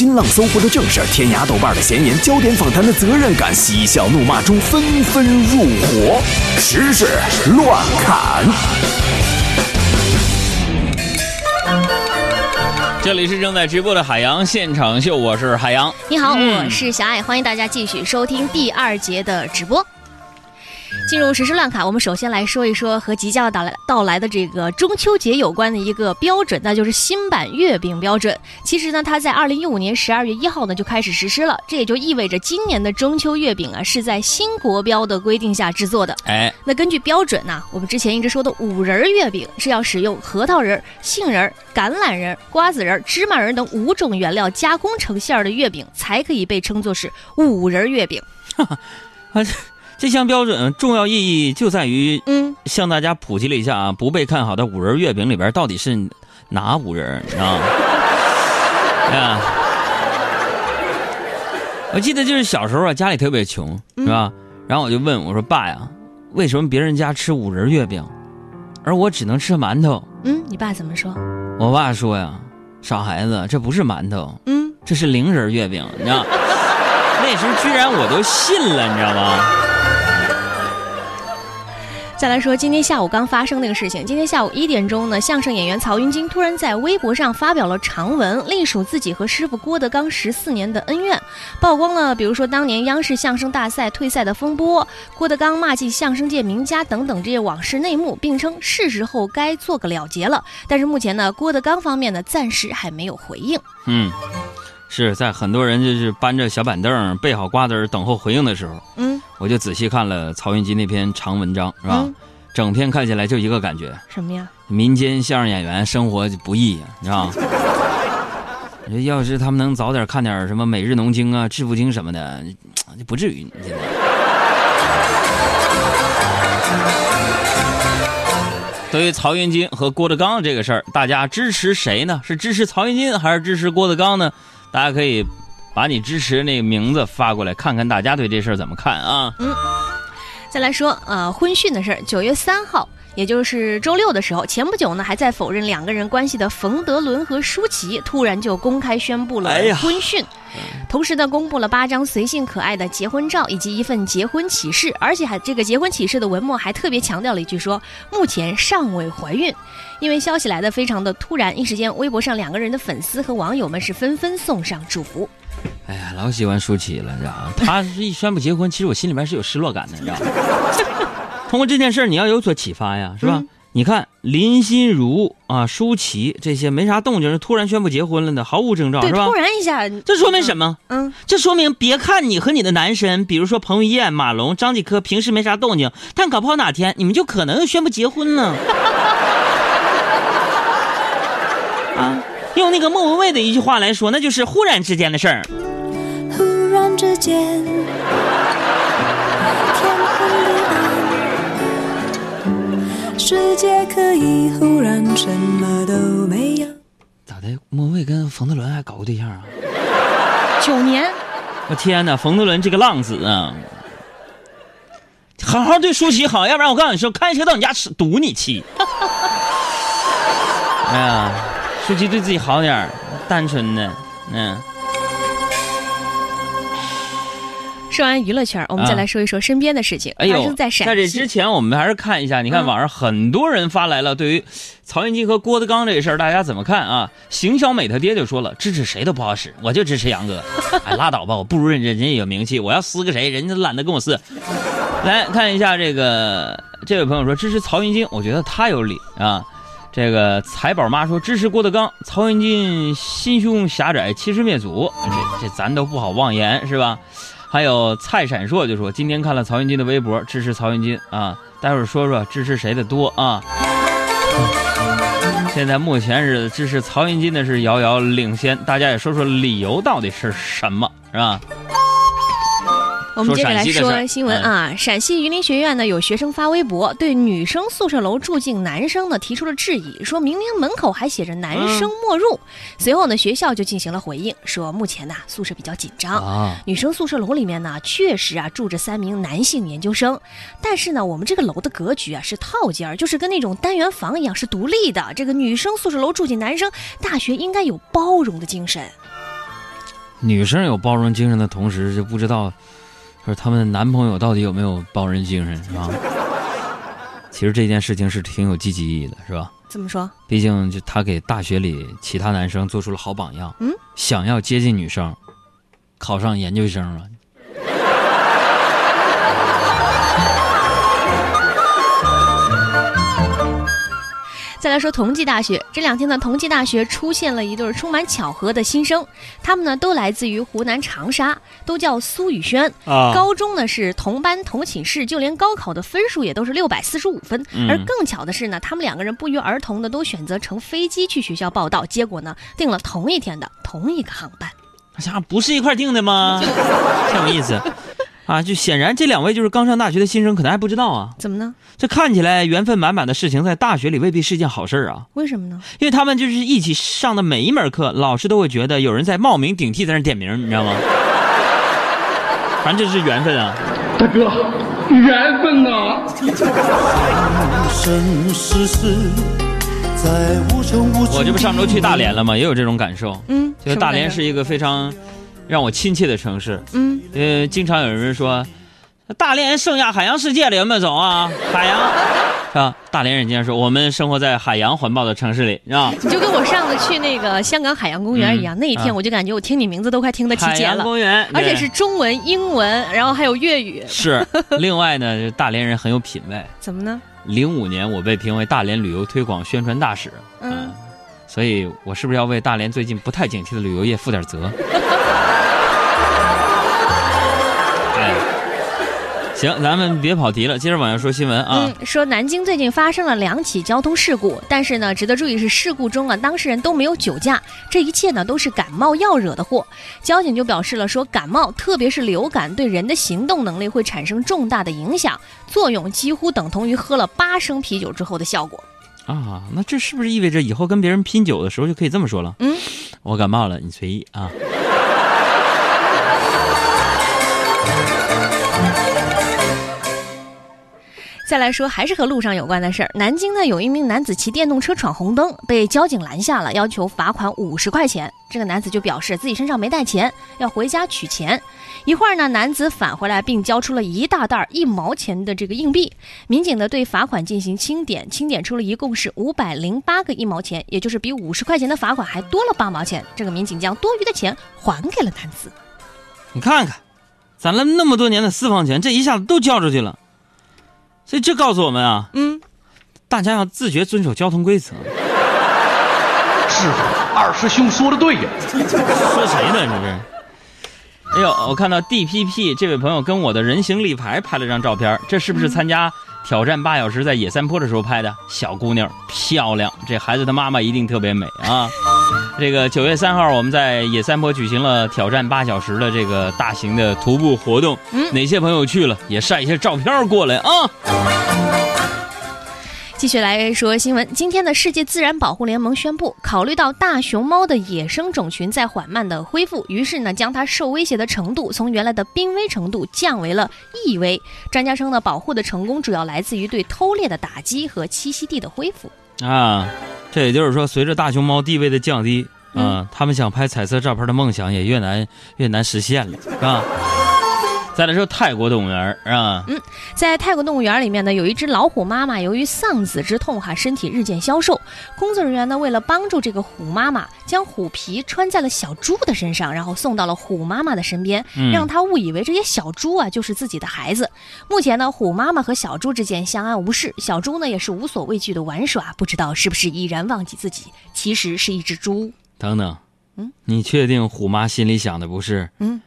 新浪、搜狐的正事，天涯、豆瓣的闲言，焦点访谈的责任感，嬉笑怒骂中纷纷入伙，时事乱砍。这里是正在直播的海洋现场秀，我是海洋。你好，我是小爱，欢迎大家继续收听第二节的直播。进入实时乱卡，我们首先来说一说和即将到来到来的这个中秋节有关的一个标准，那就是新版月饼标准。其实呢，它在二零一五年十二月一号呢就开始实施了，这也就意味着今年的中秋月饼啊是在新国标的规定下制作的。哎，那根据标准呢，我们之前一直说的五仁月饼是要使用核桃仁、杏仁、橄榄仁、瓜子仁、芝麻仁等五种原料加工成馅儿的月饼，才可以被称作是五仁月饼。啊，这项标准重要意义就在于，嗯，向大家普及了一下啊，不被看好的五仁月饼里边到底是哪五仁啊？啊，我记得就是小时候啊，家里特别穷，是吧？然后我就问我说：“爸呀，为什么别人家吃五仁月饼，而我只能吃馒头嗯，你爸怎么说？？”我爸说呀：“傻孩子，这不是馒头，嗯，这是零仁月饼，你知道？那时候居然我都信了，你知道吗？再来说今天下午刚发生那个事情。今天下午一点钟呢，相声演员曹云金突然在微博上发表了长文，隶属自己和师傅郭德纲十四年的恩怨，曝光了比如说当年央视相声大赛退赛的风波，郭德纲骂进相声界名家等等这些往事内幕，并称是时候该做个了结了。但是目前呢，郭德纲方面呢暂时还没有回应。嗯，是在很多人就是搬着小板凳备好瓜子儿等候回应的时候，嗯，我就仔细看了曹云金那篇长文章，是吧？嗯整篇看起来就一个感觉：什么呀？民间相声演员生活不易呀，你知道 要是他们能早点看点什么《每日农经》啊、《致富经》什么的，就不至于现在。对于曹云金和郭德纲这个事儿，大家支持谁呢？是支持曹云金还是支持郭德纲呢？大家可以把你支持那个名字发过来，看看大家对这事儿怎么看啊？嗯再来说，啊，婚讯的事儿。九月三号，也就是周六的时候，前不久呢，还在否认两个人关系的冯德伦和舒淇，突然就公开宣布了婚讯，同时呢，公布了八张随性可爱的结婚照以及一份结婚启事，而且还这个结婚启事的文末还特别强调了一句说，目前尚未怀孕。因为消息来的非常的突然，一时间微博上两个人的粉丝和网友们是纷纷送上祝福。哎呀，老喜欢舒淇了，你知道吗？他是一宣布结婚，其实我心里面是有失落感的，你知道吗？通过这件事儿，你要有所启发呀，是吧？嗯你看林心如啊、舒淇这些没啥动静，突然宣布结婚了呢，毫无征兆，是吧突？然一下，这说明什么？嗯，这说明别看你和你的男神，比如说彭于晏、马龙、张继科，平时没啥动静，但搞不好哪天你们就可能宣布结婚呢。啊，用那个莫文蔚的一句话来说，那就是忽然之间的事儿。忽然之间，界可以忽然什么都没有。咋的？莫文蔚跟冯德伦还搞过对象啊？九年，我天哪，冯德伦这个浪子啊！好好对舒淇好，要不然我告诉你说，开车到你家吃堵你气。哎呀，舒淇对自己好点儿单纯的，嗯。说完娱乐圈，我们再来说一说身边的事情。哎呦，发生在陕这之前，我们还是看一下，你看嗯网上很多人发来了对于曹云金和郭德纲这事儿，大家怎么看啊？邢小美他爹就说了，支持谁都不好使，我就支持杨哥。哎，拉倒吧，我不如人家，人家有名气，我要撕个谁，人家都懒得跟我撕。来看一下这个，这位朋友说支持曹云金，我觉得他有理啊。这个财宝妈说支持郭德纲，曹云金心胸狭窄，欺师灭祖，这这咱都不好妄言是吧？还有蔡闪烁就说今天看了曹云金的微博，支持曹云金啊。待会儿说说支持谁的多啊？现在目前是支持曹云金的是遥遥领先，大家也说说理由到底是什么，是吧？我们接着来说新闻啊，陕西榆林学院呢有学生发微博对女生宿舍楼住进男生呢提出了质疑，说明明门口还写着男生莫入。随后呢学校就进行了回应，说目前呢、宿舍比较紧张。啊，女生宿舍楼里面呢，确实啊住着三名男性研究生，但是呢，我们这个楼的格局啊是套间儿，就是跟那种单元房一样是独立的。这个女生宿舍楼住进男生，大学应该有包容的精神。女生有包容精神的同时，就不知道，说他们的男朋友到底有没有包人精神，是吧？其实这件事情是挺有积极意义的，是吧？怎么说？毕竟就他给大学里其他男生做出了好榜样。嗯，想要接近女生，考上研究生了。再来说同济大学，这两天呢，同济大学出现了一对充满巧合的新生，他们呢都来自于湖南长沙，都叫苏宇轩。啊高中呢是同班同寝室，就连高考的分数也都是六百四十五分。嗯而更巧的是呢，他们两个人不约而同的都选择乘飞机去学校报到，结果呢订了同一天的同一个航班。这家伙不是一块儿定的吗？挺有意思。啊，就显然这两位就是刚上大学的新生，可能还不知道啊。怎么呢？这看起来缘分满满的事情，在大学里未必是一件好事儿啊。为什么呢？因为他们就是一起上的每一门课，老师都会觉得有人在冒名顶替，在那点名，你知道吗？反正这是缘分啊。大哥，缘分呐、生世世，在无穷无尽。我这不上周去大连了吗？也有这种感受。嗯，就是大连是一个非常让我亲切的城市。嗯，呃，经常有人说，大连剩下海洋世界了，有没有走啊？海洋，是 吧？大连人经常说，我们生活在海洋环抱的城市里，是吧？你就跟我上次去那个香港海洋公园一样，嗯那一天啊我就感觉我听你名字都快听得起海劲了，洋公园，而且是中文、英文，然后还有粤语，是。另外呢，大连人很有品位。怎么呢？零五年我被评为大连旅游推广宣传大使，嗯，所以我是不是要为大连最近不太景气的旅游业负点责？行，咱们别跑题了，接着往下说新闻啊。嗯，说南京最近发生了两起交通事故，但是呢，值得注意是事故中啊，当事人都没有酒驾，这一切呢都是感冒药惹的祸。交警就表示了说，感冒特别是流感对人的行动能力会产生重大的影响，作用几乎等同于喝了八升啤酒之后的效果。啊，那这是不是意味着以后跟别人拼酒的时候就可以这么说了？嗯，我感冒了，你随意啊。再来说，还是和路上有关的事儿。南京呢，有一名男子骑电动车闯红灯，被交警拦下了，要求罚款五十块钱。这个男子就表示自己身上没带钱，要回家取钱。一会儿呢，男子返回来，并交出了一大袋儿一毛钱的这个硬币。民警呢对罚款进行清点，清点出了一共是五百零八个一毛钱，也就是比五十块钱的罚款还多了八毛钱。这个民警将多余的钱还给了男子。你看看，攒了那么多年的私房钱，这一下子都交出去了。所以这告诉我们啊，嗯，大家要自觉遵守交通规则。是二师兄说的对呀。说谁呢？这是？哎呦，我看到 DPP 这位朋友跟我的人形立牌拍了张照片，这是不是参加挑战八小时在野三坡的时候拍的？小姑娘漂亮，这孩子的妈妈一定特别美啊！这个九月三号，我们在野三坡举行了挑战八小时的这个大型的徒步活动，嗯哪些朋友去了也晒一些照片过来啊！继续来说新闻，今天的世界自然保护联盟宣布，考虑到大熊猫的野生种群在缓慢的恢复，于是呢，将它受威胁的程度从原来的濒危程度降为了易危。专家称呢，保护的成功主要来自于对偷猎的打击和栖息地的恢复。啊，这也就是说，随着大熊猫地位的降低，啊，他们想拍彩色照片的梦想也越难越难实现了，是吧？再来说泰国动物园是吧？在泰国动物园里面呢，有一只老虎妈妈由于丧子之痛哈，身体日渐消瘦。工作人员呢，为了帮助这个虎妈妈，将虎皮穿在了小猪的身上，然后送到了虎妈妈的身边，嗯让她误以为这些小猪啊就是自己的孩子。目前呢，虎妈妈和小猪之间相安无事，小猪呢也是无所畏惧的玩耍，不知道是不是已然忘记自己其实是一只猪。等等，嗯，你确定虎妈心里想的不是？嗯，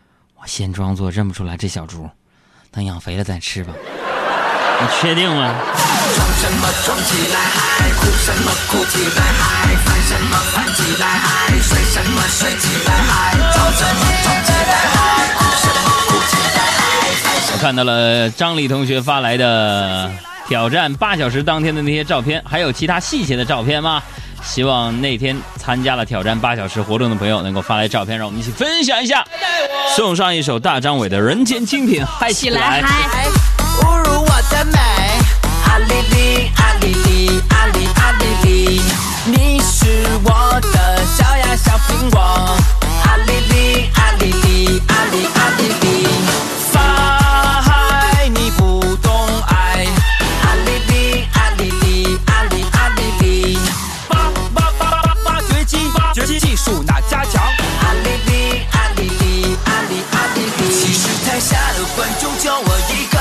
先装作认不出来这小猪，等养肥了再吃吧。你确定吗？我看到了张丽同学发来的挑战八小时当天的那些照片，还有其他细节的照片吗？希望那天参加了挑战八小时活动的朋友能够发来照片，让我们一起分享一下。送上一首大张伟的《人间精品》，嗨起来！侮辱我的美，阿丽丽，阿丽丽，阿丽阿丽丽，你是我其实台下的观众就我一个。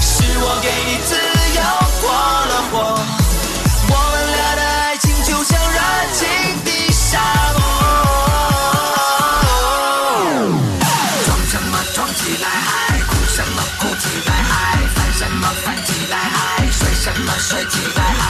是我给你自由过了火，我们俩的爱情就像热情的沙漠。装什么装起来嗨，哭什么哭起来嗨，烦什么烦起来嗨，睡什么睡起来嗨，